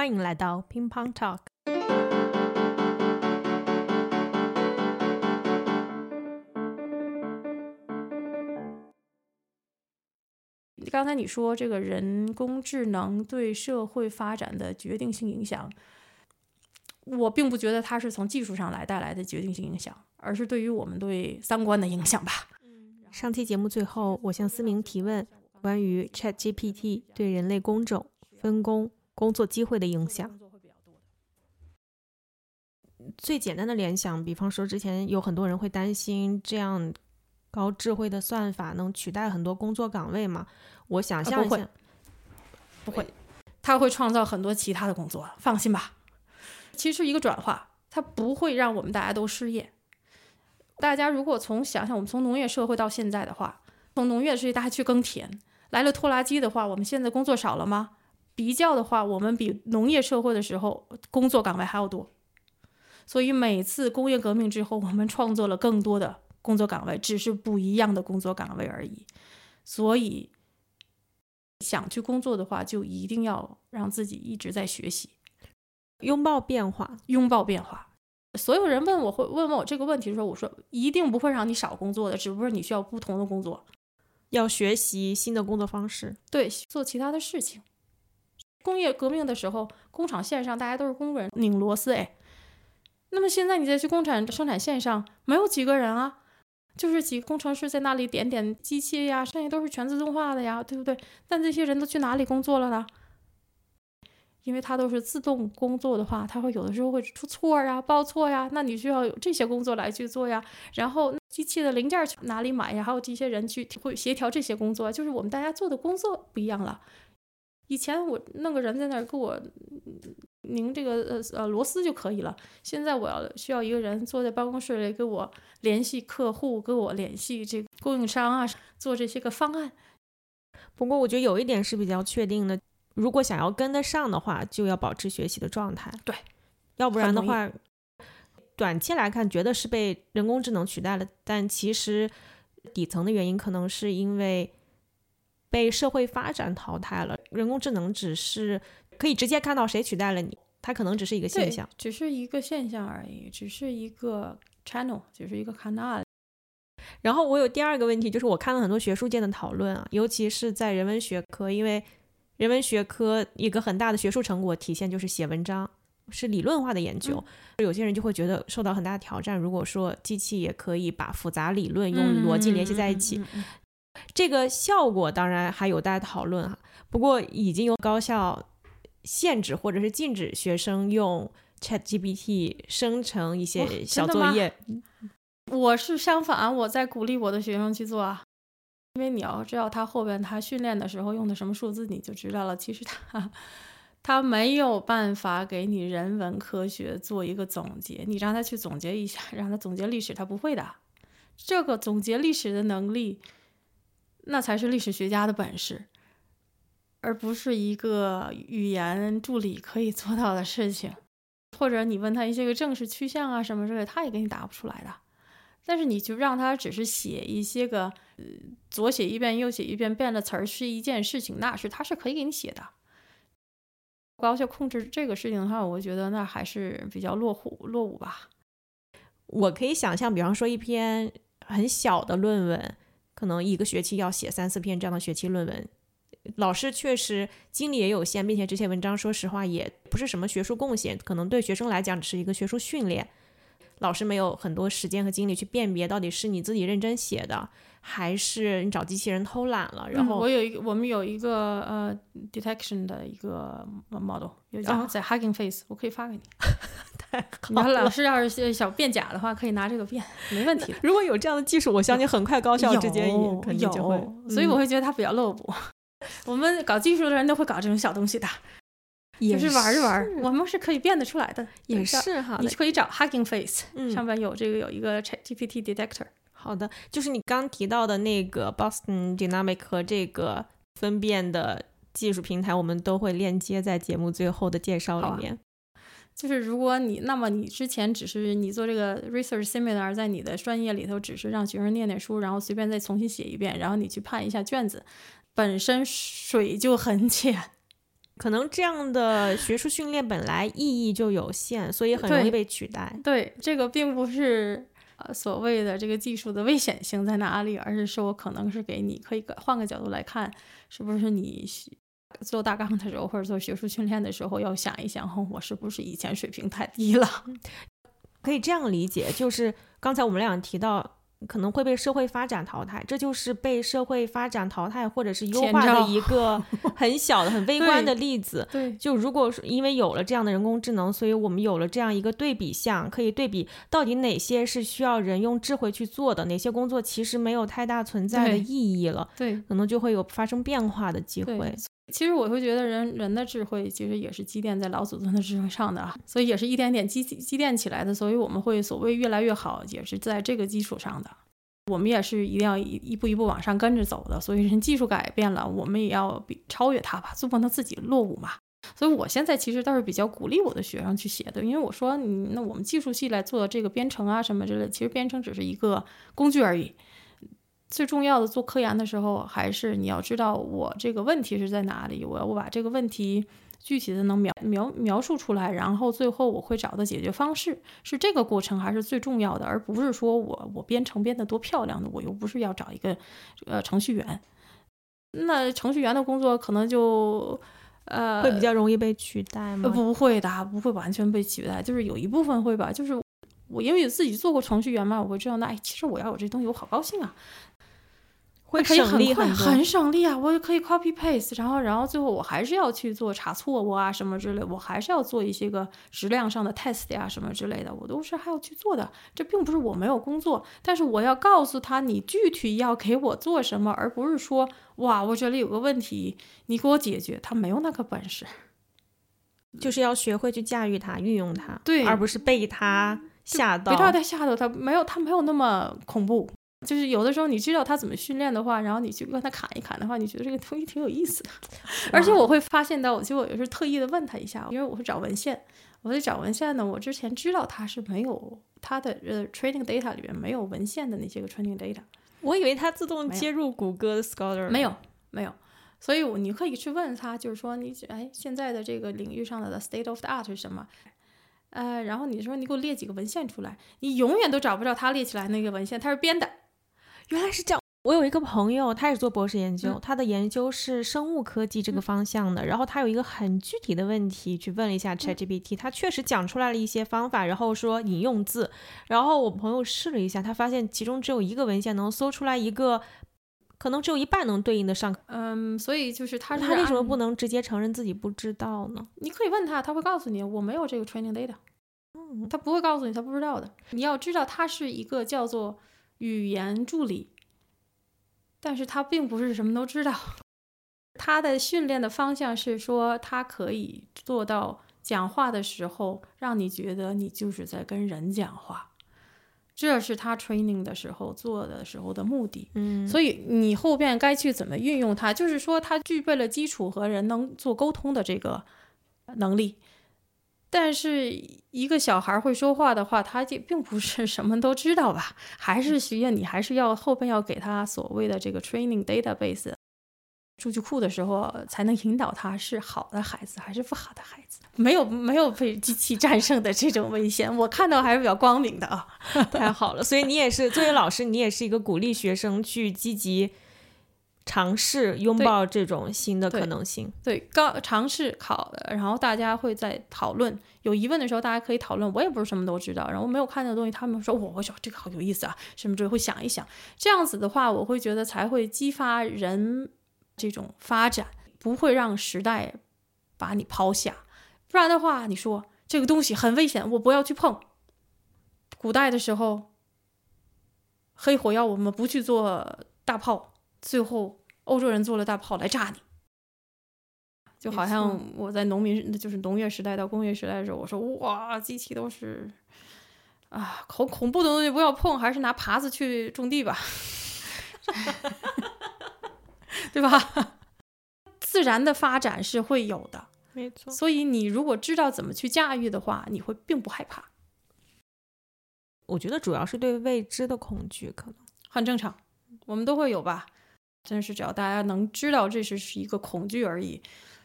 欢迎来到乒乓 Talk。刚才你说这个人工智能对社会发展的决定性影响，我并不觉得它是从技术上来带来的决定性影响，而是对于我们对三观的影响吧。上期节目最后，我向思明提问关于 ChatGPT 对人类工种分工、工作机会的影响。最简单的联想，比方说之前有很多人会担心这样高智慧的算法能取代很多工作岗位嘛？我想象一下，不会，它会创造很多其他的工作，放心吧。其实一个转化，它不会让我们大家都失业。大家如果从想想我们从农业社会到现在的话，从农业社会大家去耕田，来了拖拉机的话，我们现在工作少了吗？比较的话，我们比农业社会的时候工作岗位还要多。所以每次工业革命之后，我们创作了更多的工作岗位，只是不一样的工作岗位而已。所以想去工作的话，就一定要让自己一直在学习，拥抱变化，拥抱变化。所有人问我会问问我这个问题的时候，我说一定不会让你少工作的，只不过你需要不同的工作，要学习新的工作方式，对，做其他的事情。工业革命的时候，工厂线上大家都是工人拧螺丝，哎，那么现在你再去工厂生产线上，没有几个人啊，就是几个工程师在那里点点机器呀，剩下都是全自动化的呀，对不对？但这些人都去哪里工作了呢？因为它都是自动工作的话，它会有的时候会出错呀、报错呀，那你需要有这些工作来去做呀。然后机器的零件去哪里买呀？还有这些人去会协调这些工作，就是我们大家做的工作不一样了。以前我弄个人在那儿给我拧这个呃呃螺丝就可以了，现在我要需要一个人坐在办公室里给我联系客户，给我联系这个供应商啊，做这些个方案。不过我觉得有一点是比较确定的。如果想要跟得上的话，就要保持学习的状态。对，要不然的话，短期来看觉得是被人工智能取代了，但其实底层的原因可能是因为被社会发展淘汰了。人工智能只是可以直接看到谁取代了你，它可能只是一个现象，只是一个现象而已，只是一个 channel，只是一个 canal。然后我有第二个问题，就是我看了很多学术界的讨论啊，尤其是在人文学科，因为。人文学科一个很大的学术成果体现就是写文章，是理论化的研究。有些人就会觉得受到很大的挑战。如果说机器也可以把复杂理论用逻辑联系在一起，这个效果当然还有待讨论哈。不过已经有高校限制或者是禁止学生用 ChatGPT 生成一些小作业。我是相反，我在鼓励我的学生去做啊。因为你要知道，他后边他训练的时候用的什么数字，你就知道了。其实他他没有办法给你人文科学做一个总结，你让他去总结一下，让他总结历史，他不会的。这个总结历史的能力，那才是历史学家的本事，而不是一个语言助理可以做到的事情。或者你问他一些个政治趋向啊什么之类，他也给你答不出来的。但是你就让他只是写一些个，呃，左写一遍右写一遍变了词儿是一件事情，那是他是可以给你写的。高校控制这个事情的话，我觉得那还是比较落后落伍吧。我可以想象，比方说一篇很小的论文，可能一个学期要写三四篇这样的学期论文，老师确实精力也有限，并且这些文章说实话也不是什么学术贡献，可能对学生来讲只是一个学术训练。老师没有很多时间和精力去辨别到底是你自己认真写的，还是你找机器人偷懒了。然后我有一个，我们有一个呃 detection 的一个 model，有叫在 Hugging Face，我可以发给你。太好了。老师要是想变假的话，可以拿这个变，没问题。如果有这样的技术，我相信很快高校之间也肯定就会。所以我会觉得它比较落伍。我们搞技术的人都会搞这种小东西的。也是玩一玩，我们是可以变得出来的。也是哈，你可以找 Hugging Face，上面有这个有一个 Chat GPT detector。好的，就是你刚提到的那个 Boston Dynamic 和这个分辨的技术平台，我们都会链接在节目最后的介绍里面。就是如果你那么你之前只是你做这个 research seminar，在你的专业里头只是让学生念念书，然后随便再重新写一遍，然后你去判一下卷子，本身水就很浅。可能这样的学术训练本来意义就有限，所以很容易被取代。对，这个并不是呃所谓的这个技术的危险性在哪里，而是说可能是给你可以换个角度来看，是不是你做大纲的时候或者做学术训练的时候要想一想，哼我是不是以前水平太低了？可以这样理解，就是刚才我们俩提到。可能会被社会发展淘汰，这就是被社会发展淘汰或者是优化的一个 很小的、很微观的例子。对就如果说因为有了这样的人工智能，所以我们有了这样一个对比项，可以对比到底哪些是需要人用智慧去做的，哪些工作其实没有太大存在的意义了，对可能就会有发生变化的机会。其实我会觉得人人的智慧其实也是积淀在老祖宗的智慧上的，所以也是一点点积积淀起来的，所以我们会所谓越来越好，也是在这个基础上的。我们也是一定要一一步一步往上跟着走的，所以人技术改变了，我们也要比超越它吧，就不能自己落伍嘛。所以我现在其实倒是比较鼓励我的学生去写的，因为我说，你那我们技术系来做这个编程啊什么之类，其实编程只是一个工具而已。最重要的做科研的时候，还是你要知道我这个问题是在哪里，我要我把这个问题具体的能描描描述出来，然后最后我会找到解决方式，是这个过程还是最重要的，而不是说我我编程编得多漂亮的，我又不是要找一个呃程序员，那程序员的工作可能就呃会比较容易被取代呃吗？不会的，不会完全被取代，就是有一部分会吧，就是我因为自己做过程序员嘛，我会知道那哎，其实我要有这东西，我好高兴啊。会可以省力快，很省力啊！我也可以 copy paste，然后然后最后我还是要去做查错误啊什么之类，我还是要做一些个质量上的 test 呀、什么之类的，我都是还要去做的。这并不是我没有工作，但是我要告诉他你具体要给我做什么，而不是说哇我这里有个问题，你给我解决，他没有那个本事。就是要学会去驾驭它、运用它，对而不是被它吓到。别到他吓到他，没有他没有那么恐怖。就是有的时候你知道他怎么训练的话，然后你去跟他砍一砍的话，你觉得这个东西挺有意思的。而且我会发现到，其实我有时候特意的问他一下，因为我会找文献，我在找文献呢。我之前知道他是没有他的呃 training data 里面没有文献的那些个 training data，我以为它自动接入谷歌的 Scholar，没有没有。所以我你可以去问他，就是说你哎现在的这个领域上的 state of the art 是什么？呃，然后你说你给我列几个文献出来，你永远都找不着他列起来那个文献，他是编的。原来是这样。我有一个朋友，他也是做博士研究，嗯他的研究是生物科技这个方向的。然后他有一个很具体的问题，去问了一下 ChatGPT，、他确实讲出来了一些方法，然后说引用字。然后我朋友试了一下，他发现其中只有一个文献能搜出来一个，可能只有一半能对应的上。嗯，所以就是他是他为什么不能直接承认自己不知道呢？你可以问他，他会告诉你我没有这个 training data，嗯他不会告诉你他不知道的。你要知道，他是一个叫做语言助理，但是他并不是什么都知道。他的训练的方向是说，他可以做到讲话的时候，让你觉得你就是在跟人讲话，这是他 training 的时候做的时候的目的。嗯，所以你后边该去怎么运用它，就是说他具备了基础和人能做沟通的这个能力。但是一个小孩会说话的话，他就并不是什么都知道吧，还是需要你还是要后边要给他所谓的这个 training database 数据库的时候，才能引导他是好的孩子还是不好的孩子。没有没有被机器战胜的这种危险，我看到还是比较光明的啊。太好了，所以你也是作为老师，你也是一个鼓励学生去积极尝试拥抱这种新的可能性。对，刚尝试考的，然后大家会在讨论，有疑问的时候大家可以讨论。我也不是什么都知道，然后没有看到的东西，他们说我我说这个好有意思啊，什么之类会想一想。这样子的话，我会觉得才会激发人这种发展，不会让时代把你抛下。不然的话，你说这个东西很危险，我不要去碰。古代的时候，黑火药我们不去做大炮，最后欧洲人做了大炮来炸你。就好像我在农民，就是农业时代到工业时代的时候，我说哇，机器都是啊，恐恐怖的东西不要碰，还是拿耙子去种地吧，对吧？自然的发展是会有的，没错，所以你如果知道怎么去驾驭的话，你会并不害怕，我觉得主要是对未知的恐惧，可能很正常，我们都会有吧。真是只要大家能知道这是是一个恐惧而已，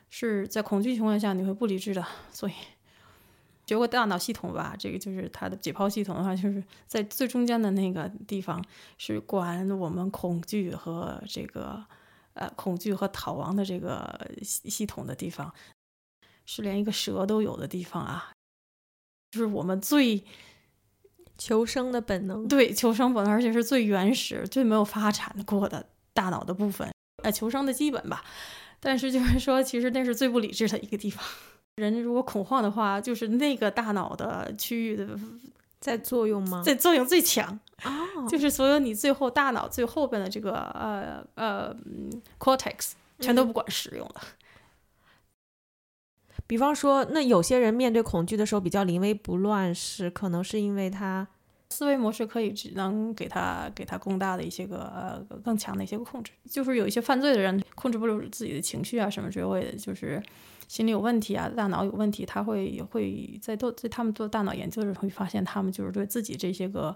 是在恐惧情况下你会不理智的。所以学过大脑系统吧，这个就是它的解剖系统的话，就是在最中间的那个地方是管我们恐惧和这个呃恐惧和逃亡的这个系系统的地方，是连一个蛇都有的地方啊，就是我们最。求生的本能，对求生本能，而且是最原始、最没有发展过的大脑的部分，呃，求生的基本吧。但是就是说，其实那是最不理智的一个地方。人如果恐慌的话，就是那个大脑的区域的在作用吗？在作用最强哦，就是所有你最后大脑最后边的这个呃呃 cortex 全都不管使用了。比方说，那有些人面对恐惧的时候比较临危不乱，是可能是因为他思维模式可以只能给他给他更大的一些个呃更强的一些个控制。就是有一些犯罪的人控制不住自己的情绪啊什么之类的，就是心理有问题啊，大脑有问题，他会会在做在他们做大脑研究的时候会发现，他们就是对自己这些个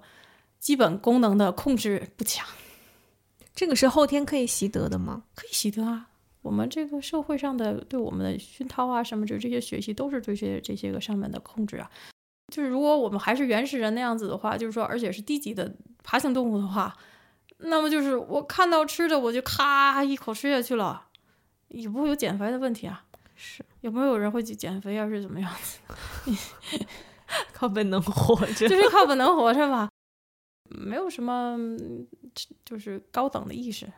基本功能的控制不强。这个是后天可以习得的吗？可以习得啊。我们这个社会上的对我们的熏陶啊，什么就这些学习都是对这些这些个上面的控制啊。就是如果我们还是原始人那样子的话，就是说，而且是低级的爬行动物的话，那么就是我看到吃的我就咔一口吃下去了，也不会有减肥的问题啊。是，有没有人会去减肥，要是怎么样子？靠本能活着，就是靠本能活着吧。没有什么，就是高等的意识，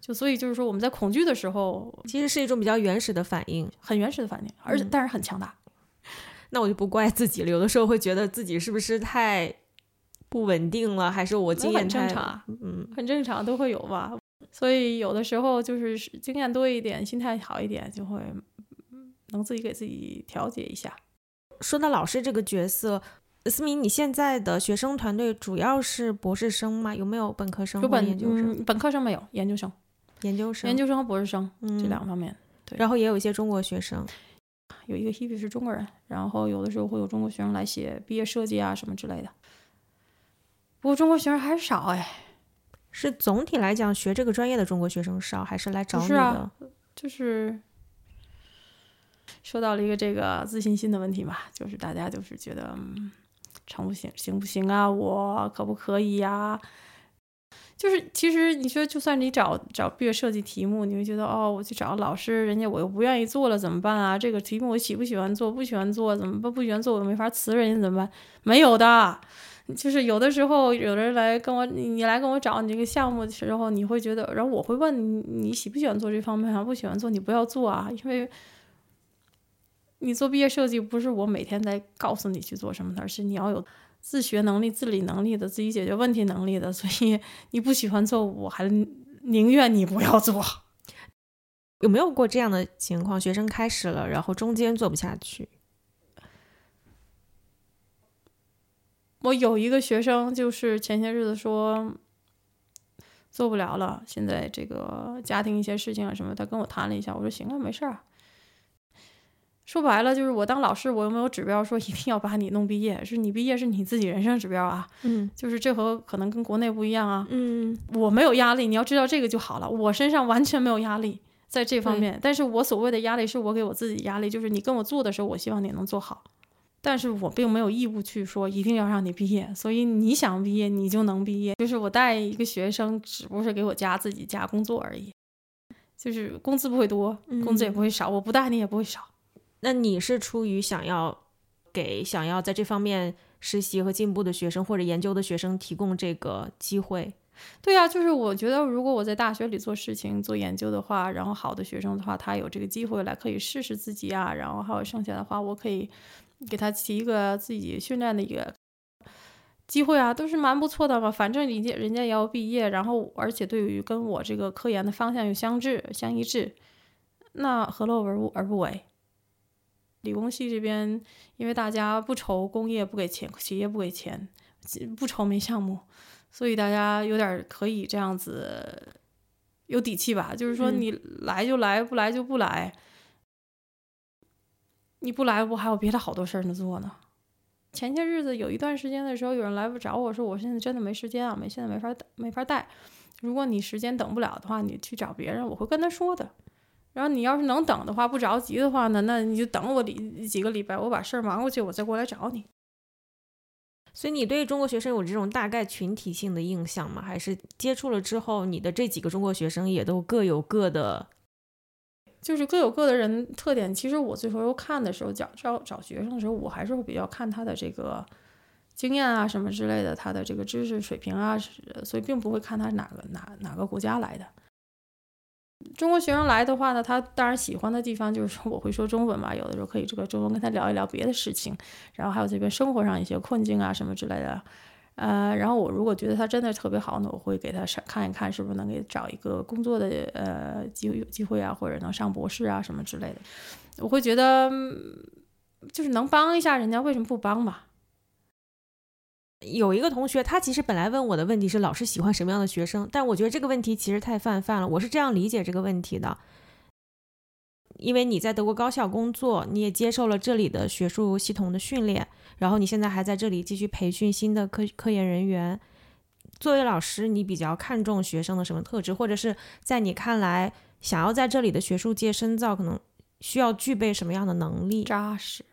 就所以就是说我们在恐惧的时候，其实是一种比较原始的反应，很原始的反应，而且但是很强大。那我就不怪自己了，有的时候会觉得自己是不是太不稳定了，还是我经验正常，嗯，很正常，都会有吧。所以有的时候就是经验多一点，心态好一点，就会能自己给自己调节一下。说到老师这个角色。思明，你现在的学生团队主要是博士生吗？有没有本科生或研究生？本科生没有，研究生，研究生，研究生和博士生这两方面。对，然后也有一些中国学生，有一个 Hebe 是中国人，然后有的时候会有中国学生来写毕业设计啊什么之类的。不过中国学生还是少哎，是总体来讲学这个专业的中国学生少，还是来找你的？就是说到了一个这个自信心的问题嘛，就是大家就是觉得。嗯成不行，行不行啊？我可不可以呀？就是其实你说，就算你找找毕业设计题目，你会觉得哦，我去找老师，人家我又不愿意做了，怎么办啊？这个题目我喜不喜欢做？不喜欢做怎么办？不喜欢做我又没法辞人家怎么办？没有的，就是有的时候有人来跟我，你来跟我找你这个项目的时候，你会觉得，然后我会问你，你喜不喜欢做这方面啊？不喜欢做，你不要做啊，因为。你做毕业设计不是我每天在告诉你去做什么的，而是你要有自学能力、自理能力的、自己解决问题能力的。所以你不喜欢做，我还宁愿你不要做。有没有过这样的情况？学生开始了，然后中间做不下去。我有一个学生，就是前些日子说做不了了，现在这个家庭一些事情啊什么，他跟我谈了一下，我说行啊，没事儿。说白了就是我当老师，我又没有指标说一定要把你弄毕业，是你毕业是你自己人生指标啊。嗯，就是这和可能跟国内不一样啊。嗯，我没有压力，你要知道这个就好了。我身上完全没有压力在这方面，但是我所谓的压力是我给我自己压力，就是你跟我做的时候，我希望你能做好，但是我并没有义务去说一定要让你毕业，所以你想毕业你就能毕业。就是我带一个学生，只不过是给我加自己加工作而已，就是工资不会多，工资也不会少，我不带你也不会少。那你是出于想要给想要在这方面实习和进步的学生或者研究的学生提供这个机会？对呀，就是我觉得如果我在大学里做事情、做研究的话，然后好的学生的话，他有这个机会来可以试试自己啊，然后还有剩下的话，我可以给他提一个自己训练的一个机会啊，都是蛮不错的嘛。反正人家人家也要毕业，然后而且对于跟我这个科研的方向又相致相一致，那何乐而不而不为？理工系这边，因为大家不愁工业不给钱，企业不给钱，不愁没项目，所以大家有点可以这样子有底气吧。就是说，你来就来，不来就不来。你不来，不还有别的好多事儿呢做呢。前些日子有一段时间的时候，有人来找我说，我现在真的没时间啊，没现在没法没法带。如果你时间等不了的话，你去找别人，我会跟他说的。然后你要是能等的话，不着急的话呢，那你就等我几几个礼拜，我把事儿忙过去，我再过来找你。所以你对中国学生有这种大概群体性的印象吗？还是接触了之后，你的这几个中国学生也都各有各的，就是各有各的人特点。其实我最后又看的时候，找找找学生的时候，我还是会比较看他的这个经验啊什么之类的，他的这个知识水平啊，所以并不会看他哪个哪哪个国家来的。中国学生来的话呢，他当然喜欢的地方就是说我会说中文嘛，有的时候可以这个中文跟他聊一聊别的事情，然后还有这边生活上一些困境啊什么之类的，呃，然后我如果觉得他真的特别好呢，我会给他上看一看是不是能给找一个工作的呃机会机会啊，或者能上博士啊什么之类的，我会觉得就是能帮一下人家，为什么不帮嘛？有一个同学，他其实本来问我的问题是老师喜欢什么样的学生，但我觉得这个问题其实太泛泛了。我是这样理解这个问题的，因为你在德国高校工作，你也接受了这里的学术系统的训练，然后你现在还在这里继续培训新的科科研人员。作为老师，你比较看重学生的什么特质，或者是在你看来，想要在这里的学术界深造，可能需要具备什么样的能力？扎实。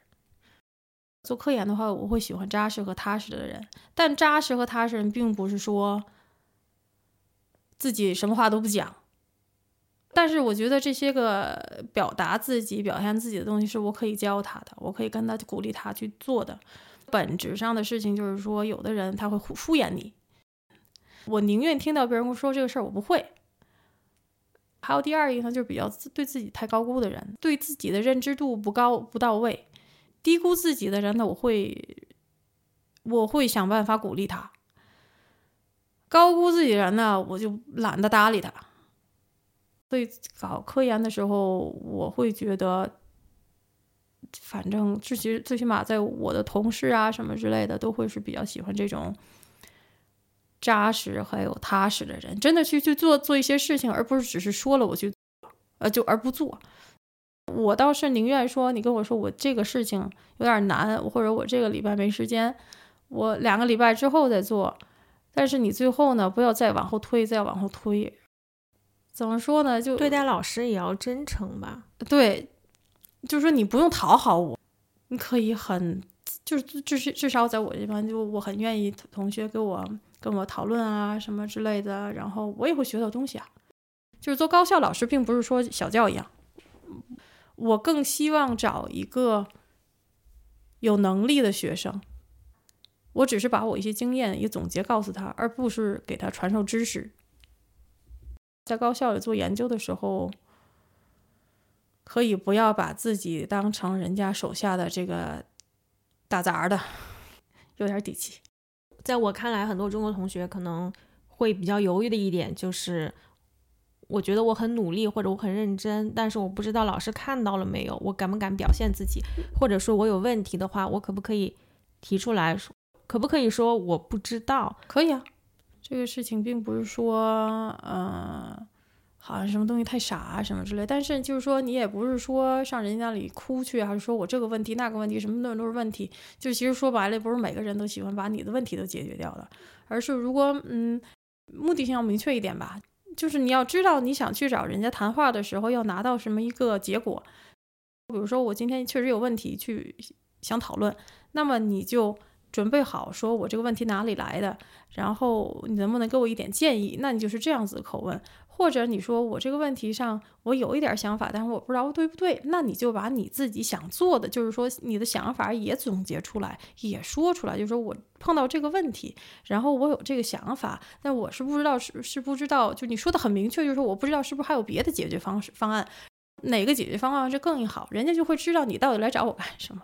做科研的话，我会喜欢扎实和踏实的人。但扎实和踏实人，并不是说自己什么话都不讲。但是我觉得这些个表达自己、表现自己的东西，是我可以教他的，我可以跟他鼓励他去做的。本质上的事情就是说，有的人他会敷衍你。我宁愿听到别人说这个事儿我不会。还有第二一个，就是比较对自己太高估的人，对自己的认知度不高不到位。低估自己的人呢，我会我会想办法鼓励他；高估自己的人呢，我就懒得搭理他。所以搞科研的时候，我会觉得，反正最起最起码在我的同事啊什么之类的，都会是比较喜欢这种扎实还有踏实的人，真的去去做做一些事情，而不是只是说了我去，呃，就而不做。我倒是宁愿说，你跟我说我这个事情有点难，或者我这个礼拜没时间，我两个礼拜之后再做。但是你最后呢，不要再往后推，再往后推。怎么说呢？就对待老师也要真诚吧。对，就是说你不用讨好我，你可以很，就是至至至少在我这边，就我很愿意同学给我跟我讨论啊什么之类的，然后我也会学到东西啊。就是做高校老师，并不是说小教一样。我更希望找一个有能力的学生，我只是把我一些经验一总结告诉他，而不是给他传授知识。在高校里做研究的时候，可以不要把自己当成人家手下的这个打杂的，有点底气。在我看来，很多中国同学可能会比较犹豫的一点就是。我觉得我很努力，或者我很认真，但是我不知道老师看到了没有，我敢不敢表现自己，或者说我有问题的话，我可不可以提出来说？可不可以说我不知道？可以啊，这个事情并不是说，呃，好像什么东西太傻啊什么之类，但是就是说你也不是说上人家那里哭去，还是说我这个问题那个问题什么的都是问题，就其实说白了，不是每个人都喜欢把你的问题都解决掉的，而是如果嗯，目的性要明确一点吧。就是你要知道，你想去找人家谈话的时候，要拿到什么一个结果。比如说，我今天确实有问题去想讨论，那么你就准备好，说我这个问题哪里来的，然后你能不能给我一点建议？那你就是这样子的口问。或者你说我这个问题上我有一点想法，但是我不知道对不对，那你就把你自己想做的，就是说你的想法也总结出来，也说出来，就是说我碰到这个问题，然后我有这个想法，但我是不知道是是不知道，就你说的很明确，就是说我不知道是不是还有别的解决方式方案，哪个解决方案是更好，人家就会知道你到底来找我干什么。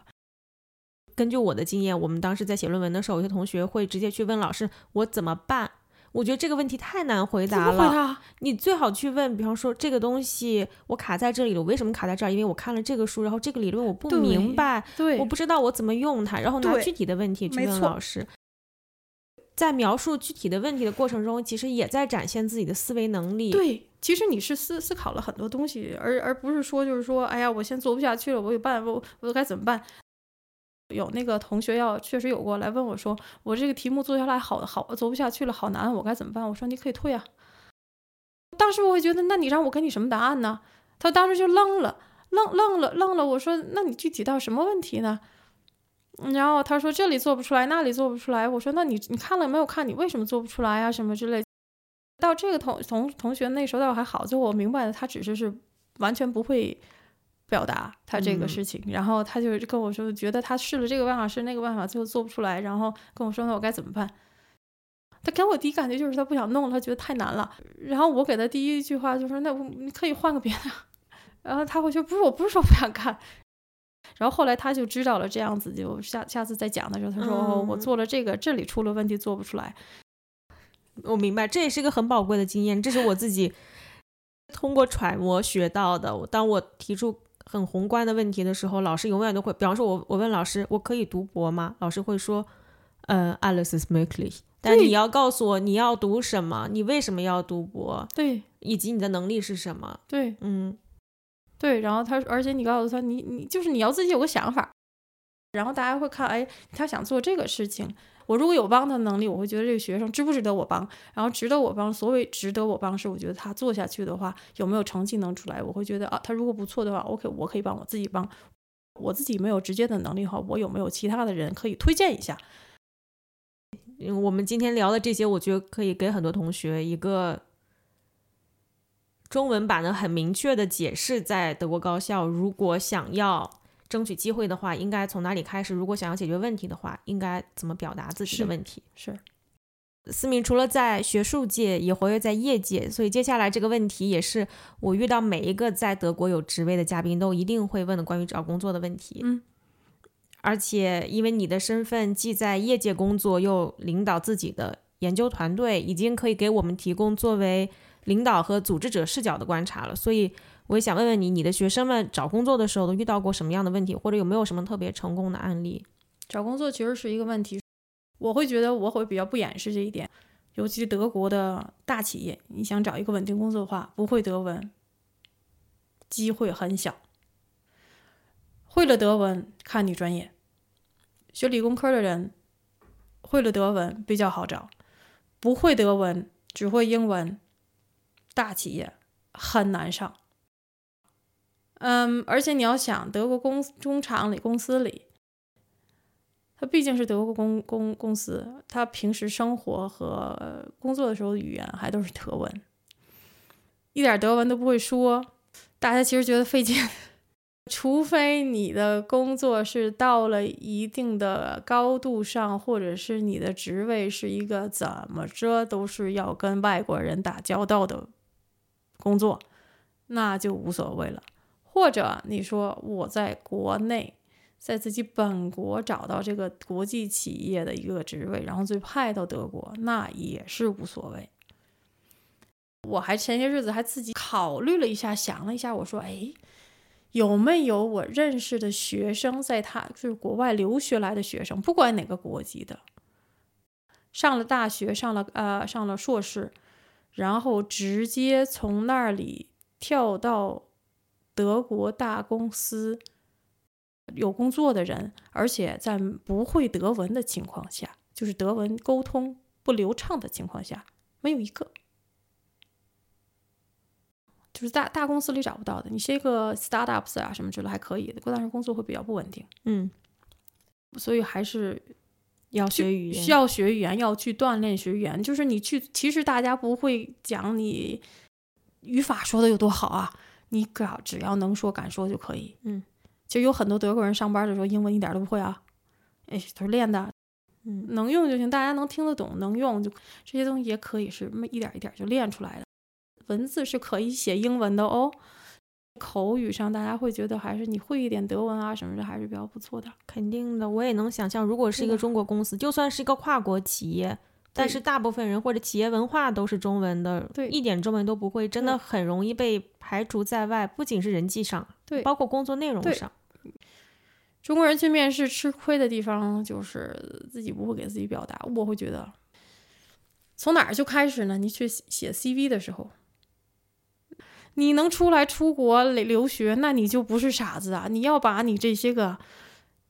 根据我的经验，我们当时在写论文的时候，有些同学会直接去问老师，我怎么办？我觉得这个问题太难回答了。你最好去问，比方说这个东西我卡在这里了，我为什么卡在这儿？因为我看了这个书，然后这个理论我不明白，对，我不知道我怎么用它，然后拿具体的问题去问老师。在描述具体的问题的过程中，其实也在展现自己的思维能力。对，其实你是思思考了很多东西，而而不是说就是说，哎呀，我现在做不下去了，我有办法，我我该怎么办？有那个同学要确实有过来问我，说我这个题目做下来好好做不下去了，好难，我该怎么办？我说你可以退啊。当时我会觉得，那你让我给你什么答案呢？他当时就愣了，愣愣了，愣了。我说：“那你具体到什么问题呢？”然后他说：“这里做不出来，那里做不出来。”我说：“那你你看了没有？看你为什么做不出来啊？什么之类。”到这个同同同学那时候倒还好，最后我明白了，他只是是完全不会表达他这个事情。然后他就跟我说，觉得他试了这个办法，试那个办法，最后做不出来。然后跟我说：“那我该怎么办？”他给我第一感觉就是他不想弄了，他觉得太难了。然后我给他第一句话就说：“那你可以换个别的。”然后他会说：“不是，我不是说不想干。”然后后来他就知道了这样子，就下下次再讲的时候，他说：“哦，我做了这个，这里出了问题，做不出来。”我明白，这也是一个很宝贵的经验，这是我自己通过揣摩学到的。当我提出很宏观的问题的时候，老师永远都会，比方说，我我问老师，我可以读博吗？老师会说：“呃，Alice is möglich。”但你要告诉我你要读什么，你为什么要读博？对，以及你的能力是什么？对，嗯。对，然后他，而且你告诉他，你你就是你要自己有个想法，然后大家会看，哎，他想做这个事情，我如果有帮他的能力，我会觉得这个学生值不值得我帮，然后值得我帮。所谓值得我帮，是我觉得他做下去的话，有没有成绩能出来，我会觉得啊，他如果不错的话，OK，我可以帮我自己帮，我自己没有直接的能力的话，我有没有其他的人可以推荐一下？我们今天聊的这些，我觉得可以给很多同学一个。中文版的很明确的解释，在德国高校，如果想要争取机会的话，应该从哪里开始？如果想要解决问题的话，应该怎么表达自己的问题？是思敏除了在学术界，也活跃在业界，所以接下来这个问题也是我遇到每一个在德国有职位的嘉宾都一定会问的关于找工作的问题。嗯，而且因为你的身份既在业界工作，又领导自己的研究团队，已经可以给我们提供作为。领导和组织者视角的观察了，所以我也想问问你，你的学生们找工作的时候都遇到过什么样的问题，或者有没有什么特别成功的案例？找工作其实是一个问题，我会觉得我会比较不掩饰这一点，尤其德国的大企业，你想找一个稳定工作的话，不会德文，机会很小；会了德文，看你专业，学理工科的人会了德文比较好找，不会德文，只会英文。大企业很难上，嗯，而且你要想，德国公中厂里公司里，它毕竟是德国公公公司，它平时生活和工作的时候语言还都是德文，一点德文都不会说，大家其实觉得费劲，除非你的工作是到了一定的高度上，或者是你的职位是一个怎么着都是要跟外国人打交道的。工作，那就无所谓了。或者你说我在国内，在自己本国找到这个国际企业的一个职位，然后最派到德国，那也是无所谓。我还前些日子还自己考虑了一下，想了一下，我说，哎，有没有我认识的学生，在他就是国外留学来的学生，不管哪个国籍的，上了大学，上了呃，上了硕士。然后直接从那里跳到德国大公司有工作的人，而且在不会德文的情况下，就是德文沟通不流畅的情况下，没有一个，就是大大公司里找不到的。你些个 startups 啊什么之类还可以的，但是工作会比较不稳定。嗯，所以还是。要学语言，需要学语言，要去锻炼学语言。就是你去，其实大家不会讲你语法说的有多好啊，你只要只要能说敢说就可以。嗯，其实有很多德国人上班的时候英文一点都不会啊，哎，都是练的。嗯，能用就行，大家能听得懂，能用就这些东西也可以是一点一点就练出来的。文字是可以写英文的哦。口语上，大家会觉得还是你会一点德文啊什么的，还是比较不错的。肯定的，我也能想象，如果是一个中国公司，就算是一个跨国企业，但是大部分人或者企业文化都是中文的，对，一点中文都不会，真的很容易被排除在外。不仅是人际上，对，包括工作内容上。中国人去面试吃亏的地方就是自己不会给自己表达。我会觉得，从哪儿就开始呢？你去写 CV 的时候。你能出来出国留学，那你就不是傻子啊！你要把你这些个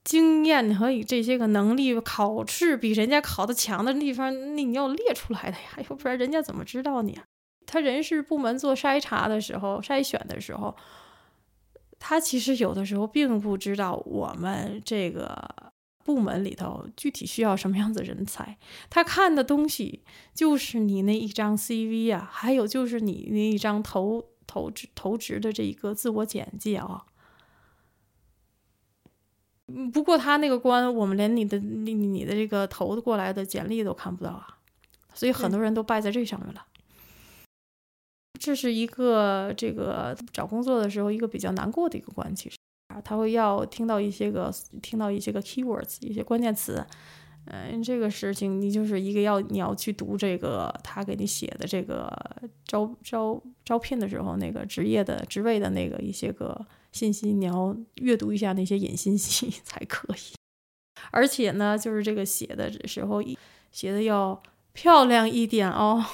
经验和你这些个能力，考试比人家考的强的地方，那你要列出来的呀，要不然人家怎么知道你？啊他人事部门做筛查的时候、筛选的时候，他其实有的时候并不知道我们这个部门里头具体需要什么样子人才。他看的东西就是你那一张 CV 啊，还有就是你那一张投投职投职的这一个自我简介啊。嗯，不过他那个关，我们连你的你你的这个投过来的简历都看不到啊，所以很多人都败在这上面了。这是一个这个找工作的时候一个比较难过的一个关，其实啊，他会要听到一些个听到一些个 keywords 一些关键词，嗯，这个事情你就是一个要你要去读这个他给你写的这个招招招聘的时候那个职业的职位的那个一些个。信息你要阅读一下那些隐信息 才可以，而且呢，就是这个写的时候写的要漂亮一点哦，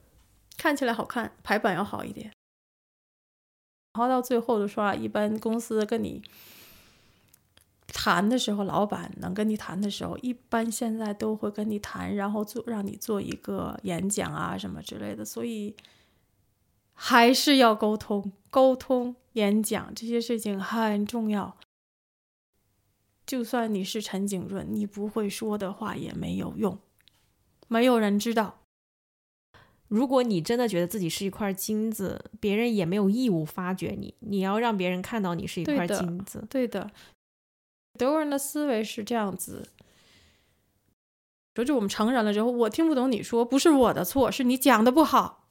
看起来好看，排版要好一点。然后到最后的时候，一般公司跟你谈的时候，老板能跟你谈的时候，一般现在都会跟你谈，然后做让你做一个演讲啊什么之类的，所以。还是要沟通，沟通、演讲这些事情很重要。就算你是陈景润，你不会说的话也没有用，没有人知道。如果你真的觉得自己是一块金子，别人也没有义务发掘你。你要让别人看到你是一块金子。对的，德国人的思维是这样子。说就我们成人了之后，我听不懂你说，不是我的错，是你讲的不好。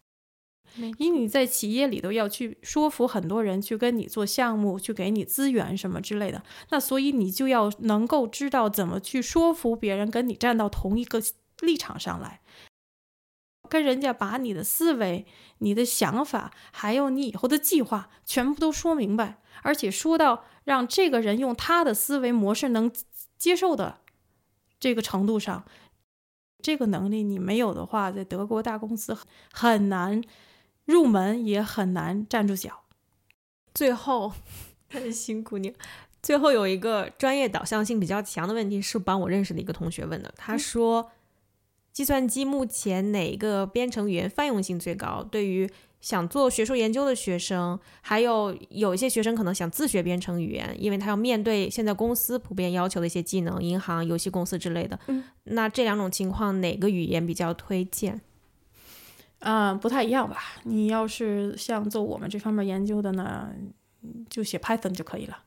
因为你在企业里头要去说服很多人去跟你做项目，去给你资源什么之类的，那所以你就要能够知道怎么去说服别人跟你站到同一个立场上来，跟人家把你的思维、你的想法，还有你以后的计划全部都说明白，而且说到让这个人用他的思维模式能接受的这个程度上，这个能力你没有的话，在德国大公司很难。入门也很难站住脚，最后很 辛苦你。最后有一个专业导向性比较强的问题，是帮我认识的一个同学问的。他说，计算机目前哪个编程语言泛用性最高？对于想做学术研究的学生，还有有一些学生可能想自学编程语言，因为他要面对现在公司普遍要求的一些技能，银行、游戏公司之类的。那这两种情况，哪个语言比较推荐？嗯，不太一样吧？你要是像做我们这方面研究的呢，就写 Python 就可以了。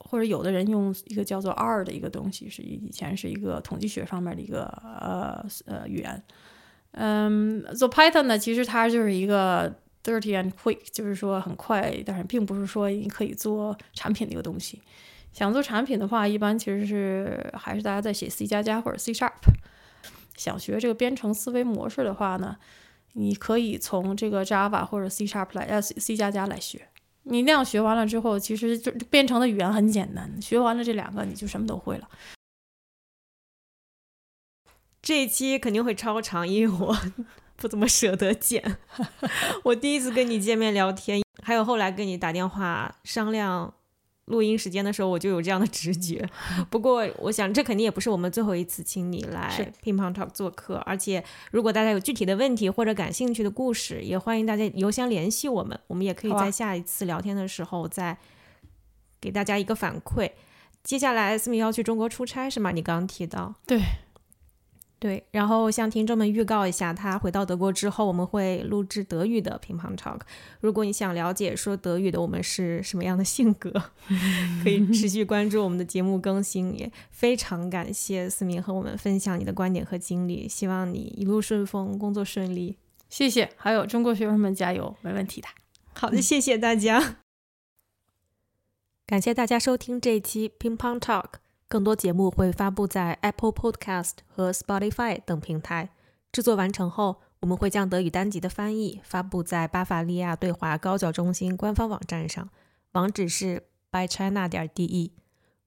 或者有的人用一个叫做 R 的一个东西，是以前是一个统计学方面的一个呃呃语言。嗯，做 Python 呢，其实它就是一个 dirty and quick，就是说很快，但是并不是说你可以做产品的一个东西。想做产品的话，一般其实是还是大家在写 C 加加或者 C sharp。想学这个编程思维模式的话呢，你可以从这个 Java 或者 C Sharp 来，呃 C 加加来学。你那样学完了之后，其实就编程的语言很简单，学完了这两个你就什么都会了。这一期肯定会超长，因为我 不怎么舍得剪。我第一次跟你见面聊天，还有后来跟你打电话商量。录音时间的时候，我就有这样的直觉。不过，我想这肯定也不是我们最后一次请你来乒乓 talk 做客。而且，如果大家有具体的问题或者感兴趣的故事，也欢迎大家邮箱联系我们，我们也可以在下一次聊天的时候再给大家一个反馈。接下来，思敏要去中国出差是吗？你刚刚提到，对。对，然后向听众们预告一下，他回到德国之后，我们会录制德语的乒乓 talk。如果你想了解说德语的我们是什么样的性格，可以持续关注我们的节目更新。也非常感谢思明和我们分享你的观点和经历，希望你一路顺风，工作顺利。谢谢，还有中国学生们加油，没问题的。好的，谢谢大家，感谢大家收听这一期乒乓 talk。更多节目会发布在 Apple Podcast 和 Spotify 等平台。制作完成后，我们会将德语单集的翻译发布在巴伐利亚对华高教中心官方网站上，网址是 bychina 点 de。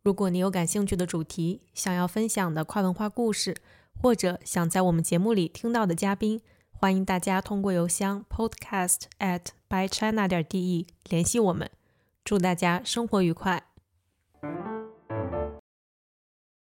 如果你有感兴趣的主题、想要分享的跨文化故事，或者想在我们节目里听到的嘉宾，欢迎大家通过邮箱 podcast at bychina 点 de 联系我们。祝大家生活愉快！